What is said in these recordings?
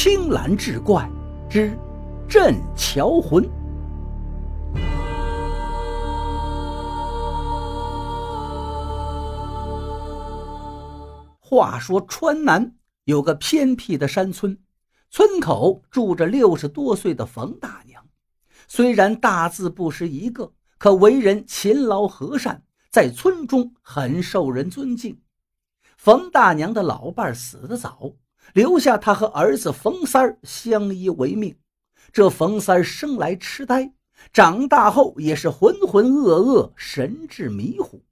青蓝志怪之镇桥魂。话说川南有个偏僻的山村，村口住着六十多岁的冯大娘。虽然大字不识一个，可为人勤劳和善，在村中很受人尊敬。冯大娘的老伴死得早。留下他和儿子冯三儿相依为命。这冯三儿生来痴呆，长大后也是浑浑噩噩、神志迷糊。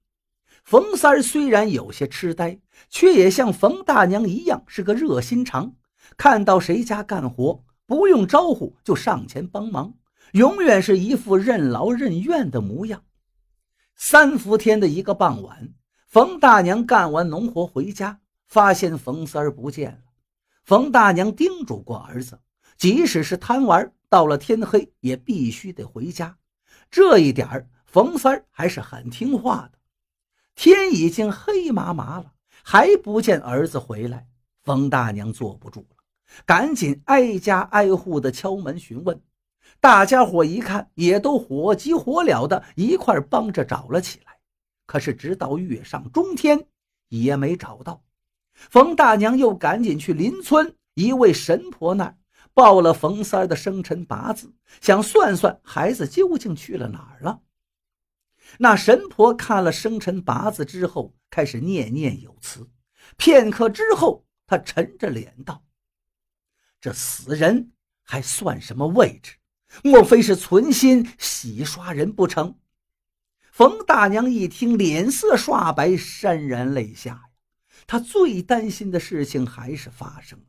冯三儿虽然有些痴呆，却也像冯大娘一样是个热心肠，看到谁家干活，不用招呼就上前帮忙，永远是一副任劳任怨的模样。三伏天的一个傍晚，冯大娘干完农活回家，发现冯三儿不见了。冯大娘叮嘱过儿子，即使是贪玩，到了天黑也必须得回家。这一点冯三还是很听话的。天已经黑麻麻了，还不见儿子回来，冯大娘坐不住了，赶紧挨家挨户的敲门询问。大家伙一看，也都火急火燎的一块帮着找了起来。可是直到月上中天，也没找到。冯大娘又赶紧去邻村一位神婆那儿报了冯三儿的生辰八字，想算算孩子究竟去了哪儿了。那神婆看了生辰八字之后，开始念念有词。片刻之后，她沉着脸道：“这死人还算什么位置？莫非是存心洗刷人不成？”冯大娘一听，脸色刷白，潸然泪下。他最担心的事情还是发生了，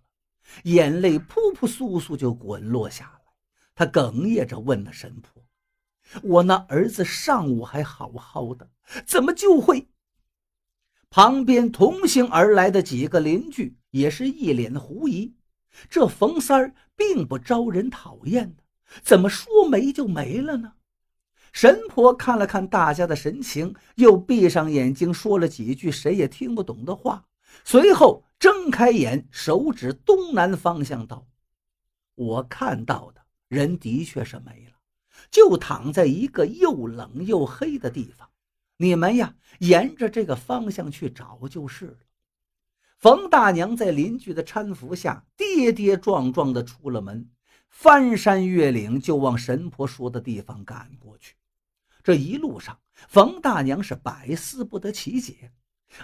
眼泪扑扑簌簌就滚落下来。他哽咽着问那神婆：“我那儿子上午还好好的，怎么就会？”旁边同行而来的几个邻居也是一脸的狐疑。这冯三儿并不招人讨厌的，怎么说没就没了呢？神婆看了看大家的神情，又闭上眼睛说了几句谁也听不懂的话，随后睁开眼，手指东南方向道：“我看到的人的确是没了，就躺在一个又冷又黑的地方。你们呀，沿着这个方向去找就是了。”冯大娘在邻居的搀扶下，跌跌撞撞地出了门，翻山越岭就往神婆说的地方赶过去。这一路上，冯大娘是百思不得其解：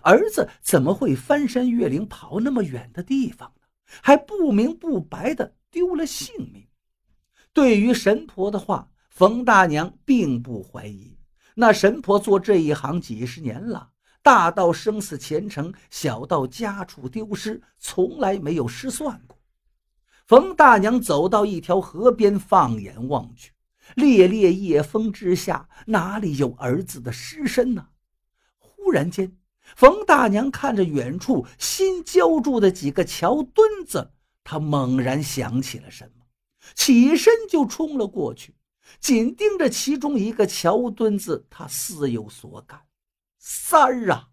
儿子怎么会翻山越岭跑那么远的地方呢？还不明不白的丢了性命。对于神婆的话，冯大娘并不怀疑。那神婆做这一行几十年了，大到生死前程，小到家畜丢失，从来没有失算过。冯大娘走到一条河边，放眼望去。烈烈夜风之下，哪里有儿子的尸身呢？忽然间，冯大娘看着远处新浇筑的几个桥墩子，她猛然想起了什么，起身就冲了过去，紧盯着其中一个桥墩子，她似有所感：“三儿啊！”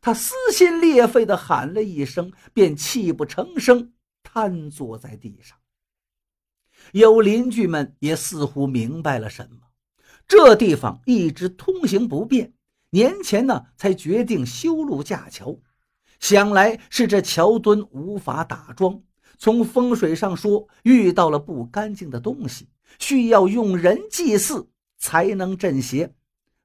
她撕心裂肺地喊了一声，便泣不成声，瘫坐在地上。有邻居们也似乎明白了什么，这地方一直通行不便，年前呢才决定修路架桥，想来是这桥墩无法打桩。从风水上说，遇到了不干净的东西，需要用人祭祀才能镇邪。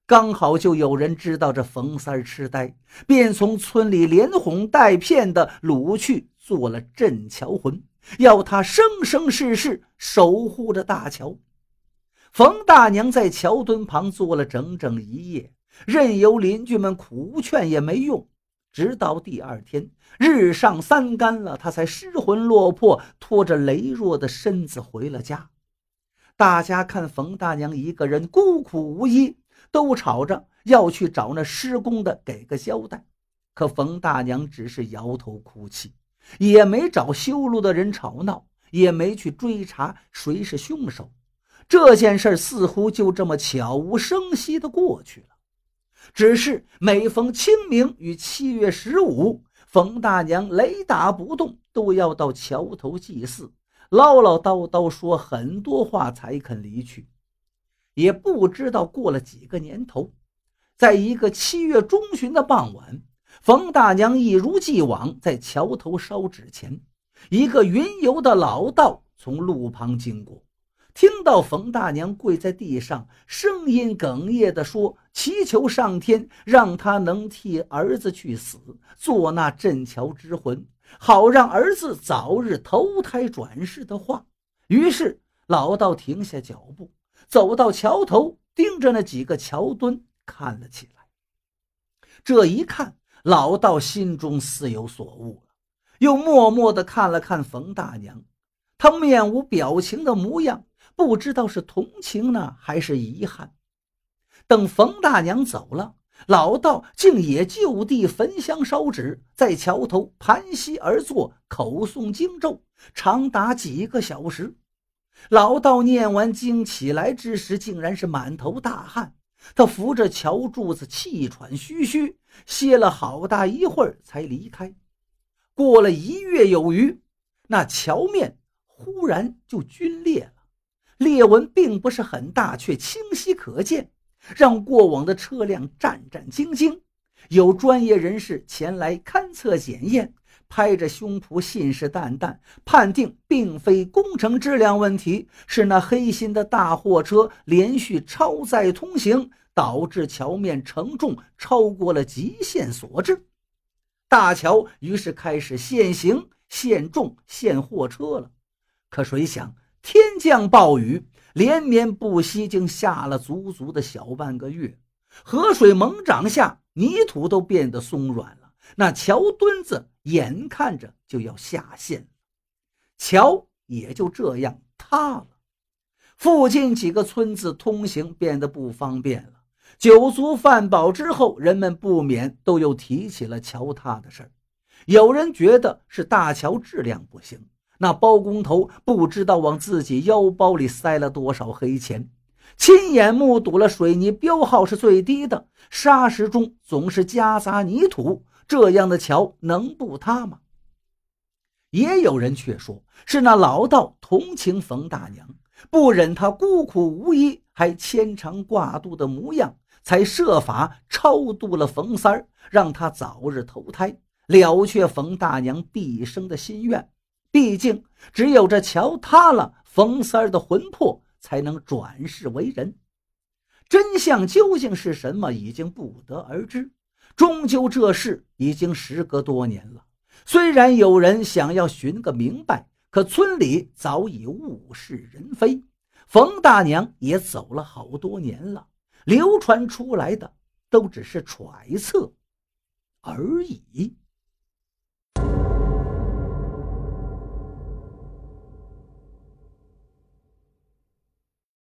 刚好就有人知道这冯三痴呆，便从村里连哄带骗的掳去，做了镇桥魂。要他生生世世守护着大桥。冯大娘在桥墩旁坐了整整一夜，任由邻居们苦劝也没用。直到第二天日上三竿了，她才失魂落魄，拖着羸弱的身子回了家。大家看冯大娘一个人孤苦无依，都吵着要去找那施工的给个交代。可冯大娘只是摇头哭泣。也没找修路的人吵闹，也没去追查谁是凶手，这件事似乎就这么悄无声息地过去了。只是每逢清明与七月十五，冯大娘雷打不动，都要到桥头祭祀，唠唠叨叨说很多话才肯离去。也不知道过了几个年头，在一个七月中旬的傍晚，冯大娘一如既往在桥头烧纸钱。一个云游的老道从路旁经过，听到冯大娘跪在地上，声音哽咽地说：“祈求上天让他能替儿子去死，做那镇桥之魂，好让儿子早日投胎转世的话。”于是老道停下脚步。走到桥头，盯着那几个桥墩看了起来。这一看，老道心中似有所悟了，又默默地看了看冯大娘，她面无表情的模样，不知道是同情呢，还是遗憾。等冯大娘走了，老道竟也就地焚香烧纸，在桥头盘膝而坐，口诵经咒，长达几个小时。老道念完经起来之时，竟然是满头大汗。他扶着桥柱子，气喘吁吁，歇了好大一会儿才离开。过了一月有余，那桥面忽然就龟裂了，裂纹并不是很大，却清晰可见，让过往的车辆战战兢兢。有专业人士前来勘测检验。拍着胸脯，信誓旦旦判定，并非工程质量问题，是那黑心的大货车连续超载通行，导致桥面承重超过了极限所致。大桥于是开始限行、限重、限货车了。可谁想，天降暴雨，连绵不息，竟下了足足的小半个月。河水猛涨下，泥土都变得松软了。那桥墩子眼看着就要下陷，桥也就这样塌了。附近几个村子通行变得不方便了。酒足饭饱之后，人们不免都又提起了桥塌的事儿。有人觉得是大桥质量不行，那包工头不知道往自己腰包里塞了多少黑钱。亲眼目睹了水泥标号是最低的，沙石中总是夹杂泥土。这样的桥能不塌吗？也有人却说是那老道同情冯大娘，不忍她孤苦无依，还牵肠挂肚的模样，才设法超度了冯三儿，让他早日投胎，了却冯大娘毕生的心愿。毕竟，只有这桥塌了，冯三儿的魂魄才能转世为人。真相究竟是什么，已经不得而知。终究，这事已经时隔多年了。虽然有人想要寻个明白，可村里早已物是人非，冯大娘也走了好多年了，流传出来的都只是揣测而已。